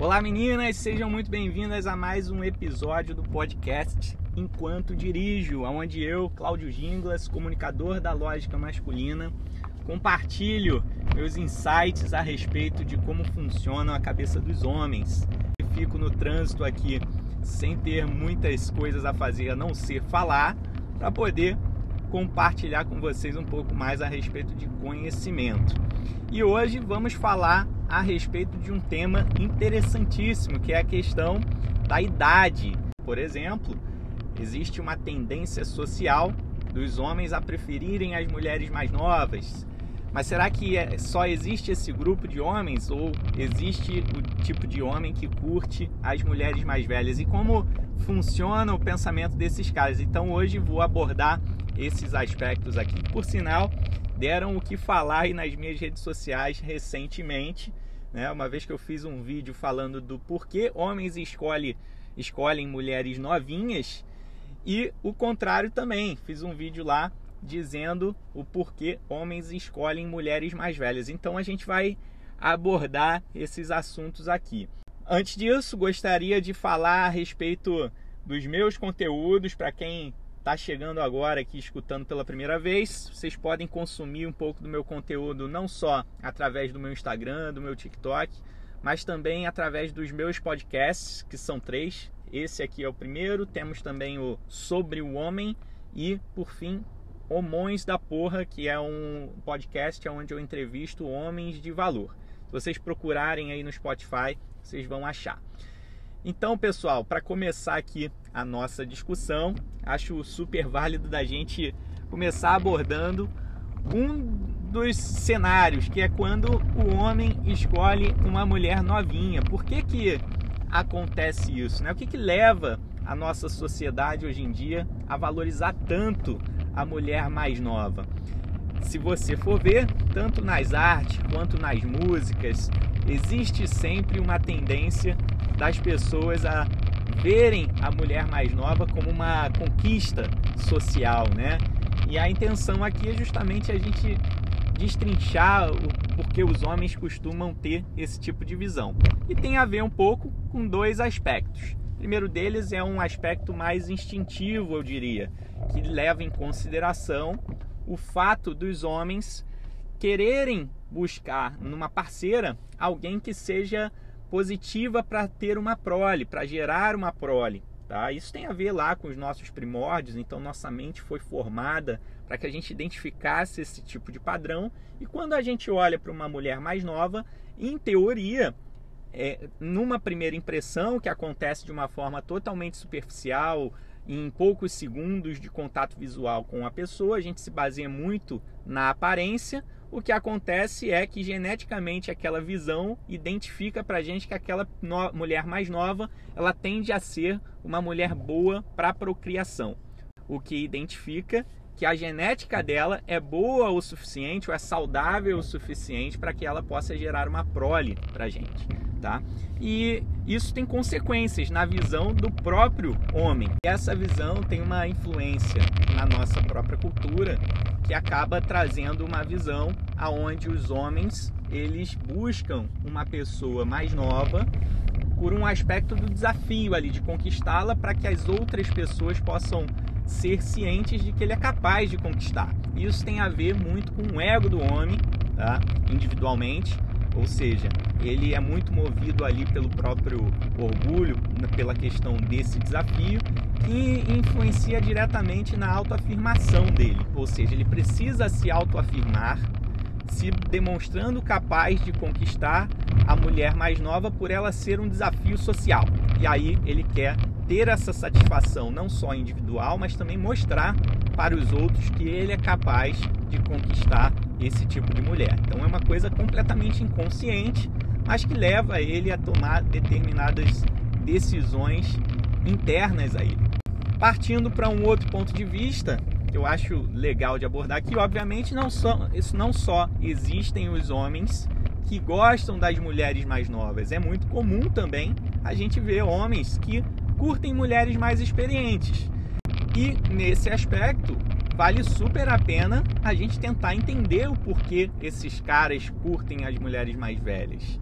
Olá meninas, sejam muito bem-vindas a mais um episódio do podcast Enquanto Dirijo, onde eu, Cláudio Ginglas, comunicador da lógica masculina, compartilho meus insights a respeito de como funciona a cabeça dos homens. Eu fico no trânsito aqui sem ter muitas coisas a fazer a não ser falar, para poder compartilhar com vocês um pouco mais a respeito de conhecimento. E hoje vamos falar a respeito de um tema interessantíssimo, que é a questão da idade. Por exemplo, existe uma tendência social dos homens a preferirem as mulheres mais novas. Mas será que é, só existe esse grupo de homens ou existe o tipo de homem que curte as mulheres mais velhas? E como funciona o pensamento desses caras? Então hoje vou abordar esses aspectos aqui. Por sinal, deram o que falar aí nas minhas redes sociais recentemente, né? Uma vez que eu fiz um vídeo falando do porquê homens escolhe, escolhem mulheres novinhas e o contrário também. Fiz um vídeo lá dizendo o porquê homens escolhem mulheres mais velhas. Então a gente vai abordar esses assuntos aqui. Antes disso, gostaria de falar a respeito dos meus conteúdos para quem está chegando agora aqui escutando pela primeira vez, vocês podem consumir um pouco do meu conteúdo não só através do meu Instagram, do meu TikTok, mas também através dos meus podcasts, que são três. Esse aqui é o primeiro, temos também o Sobre o Homem e, por fim, Homões da Porra, que é um podcast onde eu entrevisto homens de valor. Se vocês procurarem aí no Spotify, vocês vão achar. Então, pessoal, para começar aqui a nossa discussão, acho super válido da gente começar abordando um dos cenários, que é quando o homem escolhe uma mulher novinha. Por que que acontece isso? Né? O que, que leva a nossa sociedade hoje em dia a valorizar tanto a mulher mais nova? Se você for ver, tanto nas artes quanto nas músicas, existe sempre uma tendência das pessoas a verem a mulher mais nova como uma conquista social, né? E a intenção aqui é justamente a gente destrinchar o porquê os homens costumam ter esse tipo de visão. E tem a ver um pouco com dois aspectos. O primeiro deles é um aspecto mais instintivo, eu diria, que leva em consideração o fato dos homens quererem buscar numa parceira alguém que seja positiva para ter uma prole, para gerar uma prole. Tá? Isso tem a ver lá com os nossos primórdios, então nossa mente foi formada para que a gente identificasse esse tipo de padrão. E quando a gente olha para uma mulher mais nova, em teoria, é, numa primeira impressão que acontece de uma forma totalmente superficial, em poucos segundos de contato visual com a pessoa, a gente se baseia muito na aparência, o que acontece é que geneticamente aquela visão identifica para a gente que aquela no mulher mais nova ela tende a ser uma mulher boa para procriação, o que identifica que a genética dela é boa o suficiente ou é saudável o suficiente para que ela possa gerar uma prole para a gente, tá? E isso tem consequências na visão do próprio homem. E essa visão tem uma influência na nossa própria cultura que acaba trazendo uma visão aonde os homens eles buscam uma pessoa mais nova por um aspecto do desafio ali de conquistá-la para que as outras pessoas possam ser cientes de que ele é capaz de conquistar. Isso tem a ver muito com o ego do homem, tá? individualmente, ou seja, ele é muito movido ali pelo próprio orgulho, pela questão desse desafio, que influencia diretamente na autoafirmação dele. Ou seja, ele precisa se autoafirmar, se demonstrando capaz de conquistar a mulher mais nova por ela ser um desafio social. E aí ele quer ter essa satisfação não só individual, mas também mostrar para os outros que ele é capaz de conquistar esse tipo de mulher. Então é uma coisa completamente inconsciente, mas que leva ele a tomar determinadas decisões internas a ele. Partindo para um outro ponto de vista, que eu acho legal de abordar aqui, obviamente não só, isso não só existem os homens que gostam das mulheres mais novas, é muito comum também a gente ver homens que curtem mulheres mais experientes. E nesse aspecto, vale super a pena a gente tentar entender o porquê esses caras curtem as mulheres mais velhas.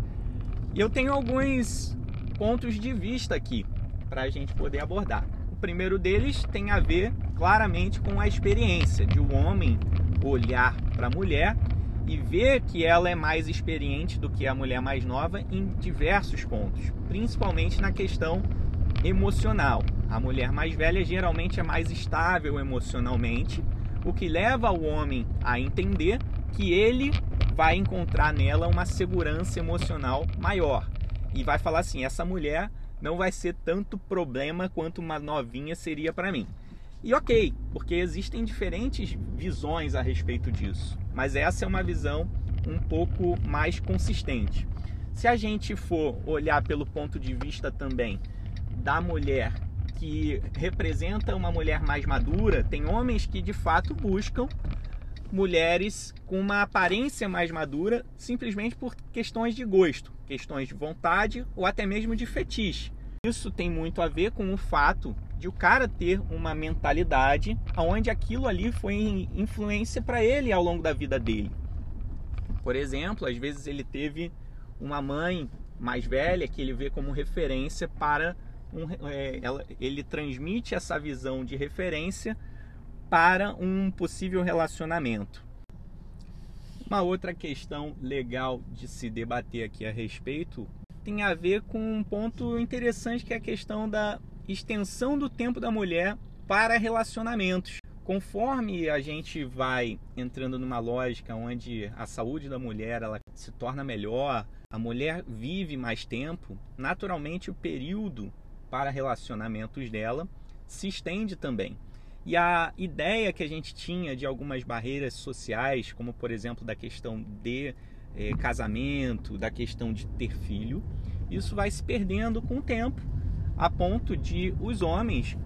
E eu tenho alguns pontos de vista aqui para a gente poder abordar. O primeiro deles tem a ver claramente com a experiência de um homem olhar para a mulher e ver que ela é mais experiente do que a mulher mais nova em diversos pontos, principalmente na questão emocional. A mulher mais velha geralmente é mais estável emocionalmente, o que leva o homem a entender que ele vai encontrar nela uma segurança emocional maior e vai falar assim: essa mulher não vai ser tanto problema quanto uma novinha seria para mim. E ok, porque existem diferentes visões a respeito disso, mas essa é uma visão um pouco mais consistente. Se a gente for olhar pelo ponto de vista também da mulher que representa uma mulher mais madura, tem homens que de fato buscam mulheres com uma aparência mais madura simplesmente por questões de gosto, questões de vontade ou até mesmo de fetiche. Isso tem muito a ver com o fato de o cara ter uma mentalidade onde aquilo ali foi influência para ele ao longo da vida dele. Por exemplo, às vezes ele teve uma mãe mais velha que ele vê como referência para um, é, ela, ele transmite essa visão de referência para um possível relacionamento. Uma outra questão legal de se debater aqui a respeito tem a ver com um ponto interessante que é a questão da extensão do tempo da mulher para relacionamentos. Conforme a gente vai entrando numa lógica onde a saúde da mulher ela se torna melhor, a mulher vive mais tempo, naturalmente o período para relacionamentos dela se estende também. E a ideia que a gente tinha de algumas barreiras sociais, como por exemplo da questão de é, casamento, da questão de ter filho, isso vai se perdendo com o tempo, a ponto de os homens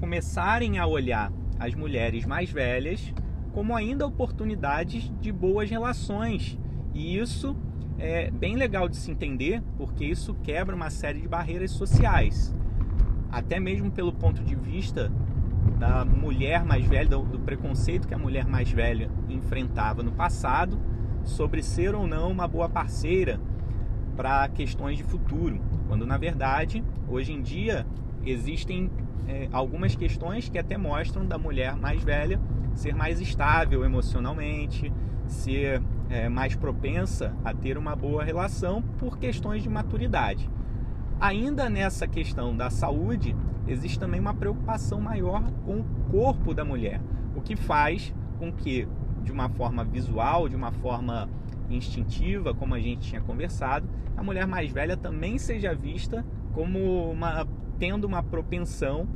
começarem a olhar as mulheres mais velhas como ainda oportunidades de boas relações. E isso é bem legal de se entender, porque isso quebra uma série de barreiras sociais. Até mesmo pelo ponto de vista da mulher mais velha, do, do preconceito que a mulher mais velha enfrentava no passado sobre ser ou não uma boa parceira para questões de futuro, quando na verdade hoje em dia existem é, algumas questões que até mostram da mulher mais velha ser mais estável emocionalmente, ser é, mais propensa a ter uma boa relação por questões de maturidade. Ainda nessa questão da saúde, existe também uma preocupação maior com o corpo da mulher, o que faz com que, de uma forma visual, de uma forma instintiva, como a gente tinha conversado, a mulher mais velha também seja vista como uma tendo uma propensão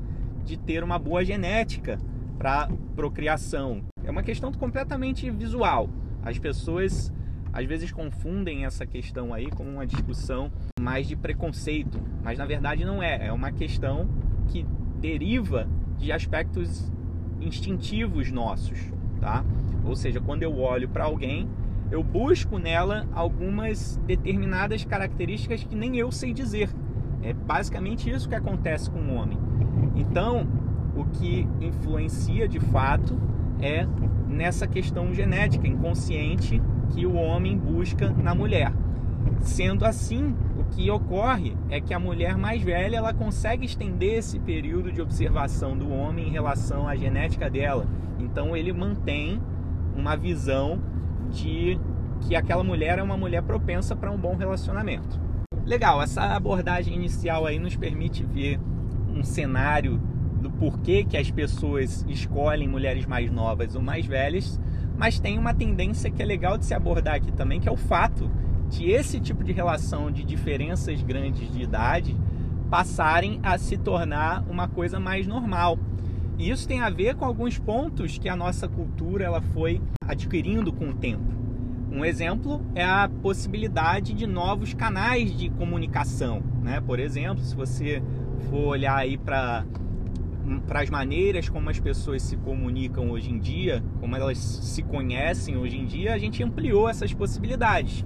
de ter uma boa genética para procriação. É uma questão completamente visual. As pessoas às vezes confundem essa questão aí com uma discussão mais de preconceito, mas na verdade não é. É uma questão que deriva de aspectos instintivos nossos, tá? Ou seja, quando eu olho para alguém, eu busco nela algumas determinadas características que nem eu sei dizer. É basicamente isso que acontece com o homem. Então, o que influencia de fato é nessa questão genética inconsciente que o homem busca na mulher. Sendo assim, o que ocorre é que a mulher mais velha ela consegue estender esse período de observação do homem em relação à genética dela. Então ele mantém uma visão de que aquela mulher é uma mulher propensa para um bom relacionamento. Legal, essa abordagem inicial aí nos permite ver um cenário do porquê que as pessoas escolhem mulheres mais novas ou mais velhas, mas tem uma tendência que é legal de se abordar aqui também, que é o fato de esse tipo de relação de diferenças grandes de idade passarem a se tornar uma coisa mais normal. E isso tem a ver com alguns pontos que a nossa cultura ela foi adquirindo com o tempo. Um exemplo é a possibilidade de novos canais de comunicação, né? Por exemplo, se você for olhar aí para para as maneiras como as pessoas se comunicam hoje em dia, como elas se conhecem hoje em dia, a gente ampliou essas possibilidades.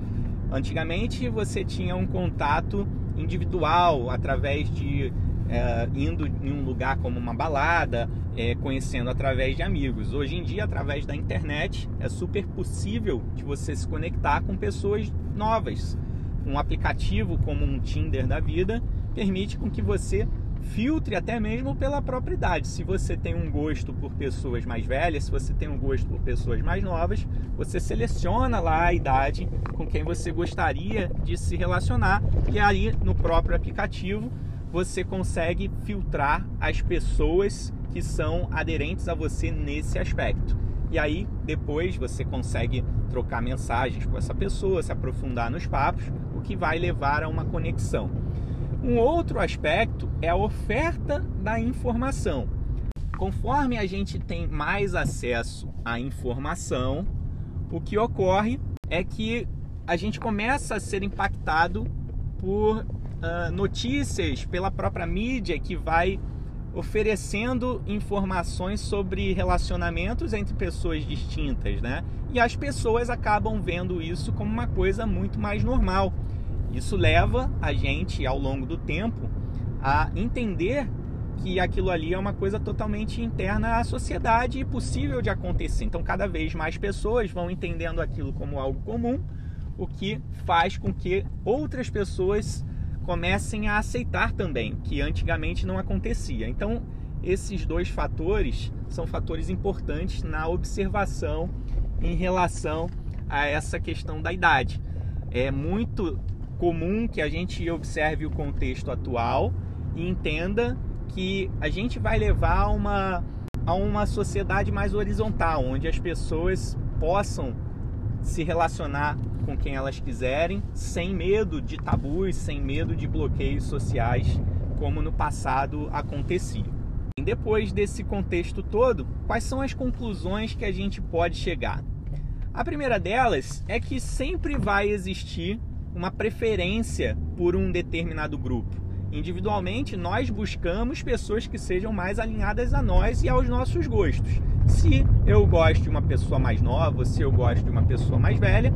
Antigamente você tinha um contato individual através de é, indo em um lugar como uma balada, é, conhecendo através de amigos. Hoje em dia, através da internet, é super possível de você se conectar com pessoas novas. Um aplicativo como um Tinder da vida permite com que você filtre até mesmo pela própria idade. Se você tem um gosto por pessoas mais velhas, se você tem um gosto por pessoas mais novas, você seleciona lá a idade com quem você gostaria de se relacionar e aí no próprio aplicativo você consegue filtrar as pessoas que são aderentes a você nesse aspecto. E aí depois você consegue trocar mensagens com essa pessoa, se aprofundar nos papos, o que vai levar a uma conexão. Um outro aspecto é a oferta da informação. Conforme a gente tem mais acesso à informação, o que ocorre é que a gente começa a ser impactado por uh, notícias, pela própria mídia que vai oferecendo informações sobre relacionamentos entre pessoas distintas, né? E as pessoas acabam vendo isso como uma coisa muito mais normal. Isso leva a gente, ao longo do tempo, a entender que aquilo ali é uma coisa totalmente interna à sociedade e possível de acontecer. Então, cada vez mais pessoas vão entendendo aquilo como algo comum, o que faz com que outras pessoas comecem a aceitar também, que antigamente não acontecia. Então, esses dois fatores são fatores importantes na observação em relação a essa questão da idade. É muito comum que a gente observe o contexto atual e entenda que a gente vai levar uma, a uma sociedade mais horizontal, onde as pessoas possam se relacionar com quem elas quiserem, sem medo de tabus, sem medo de bloqueios sociais, como no passado acontecia. E depois desse contexto todo, quais são as conclusões que a gente pode chegar? A primeira delas é que sempre vai existir uma preferência por um determinado grupo. Individualmente, nós buscamos pessoas que sejam mais alinhadas a nós e aos nossos gostos. Se eu gosto de uma pessoa mais nova, se eu gosto de uma pessoa mais velha,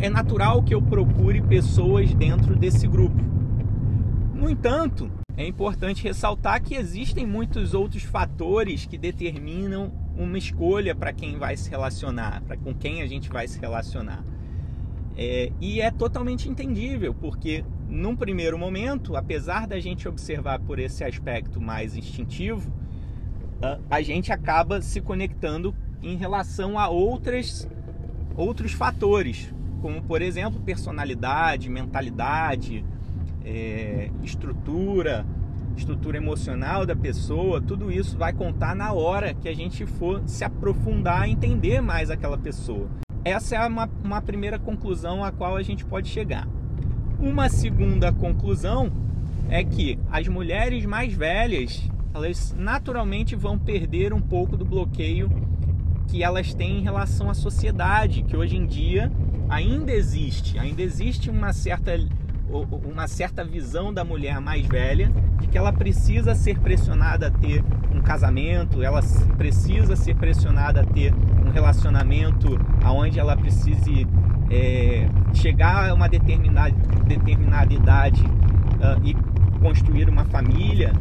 é natural que eu procure pessoas dentro desse grupo. No entanto, é importante ressaltar que existem muitos outros fatores que determinam uma escolha para quem vai se relacionar, para com quem a gente vai se relacionar. É, e é totalmente entendível, porque num primeiro momento, apesar da gente observar por esse aspecto mais instintivo, a gente acaba se conectando em relação a outras, outros fatores, como por exemplo personalidade, mentalidade, é, estrutura, estrutura emocional da pessoa, tudo isso vai contar na hora que a gente for se aprofundar, entender mais aquela pessoa. Essa é uma, uma primeira conclusão a qual a gente pode chegar. Uma segunda conclusão é que as mulheres mais velhas, elas naturalmente vão perder um pouco do bloqueio que elas têm em relação à sociedade, que hoje em dia ainda existe, ainda existe uma certa uma certa visão da mulher mais velha de que ela precisa ser pressionada a ter um casamento, ela precisa ser pressionada a ter um relacionamento aonde ela precise é, chegar a uma determinada, determinada idade uh, e construir uma família.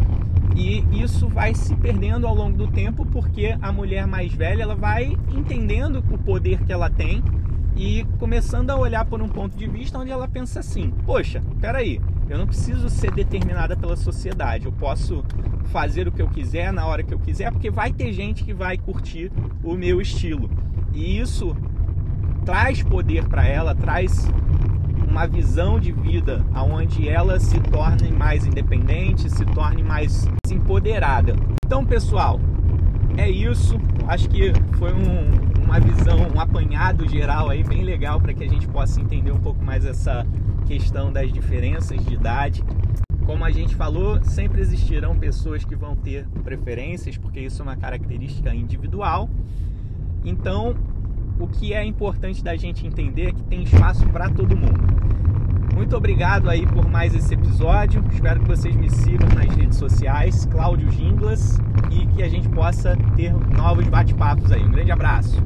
E isso vai se perdendo ao longo do tempo porque a mulher mais velha ela vai entendendo o poder que ela tem e começando a olhar por um ponto de vista onde ela pensa assim: poxa, peraí, eu não preciso ser determinada pela sociedade, eu posso fazer o que eu quiser na hora que eu quiser, porque vai ter gente que vai curtir o meu estilo. E isso traz poder para ela, traz uma visão de vida onde ela se torne mais independente, se torne mais empoderada. Então, pessoal, é isso. Acho que foi um, uma visão, um apanhado geral aí bem legal para que a gente possa entender um pouco mais essa questão das diferenças de idade. Como a gente falou, sempre existirão pessoas que vão ter preferências, porque isso é uma característica individual. Então, o que é importante da gente entender é que tem espaço para todo mundo. Muito obrigado aí por mais esse episódio. Espero que vocês me sigam nas redes sociais, Cláudio Ginglas, e que a gente possa ter novos bate-papos aí. Um grande abraço.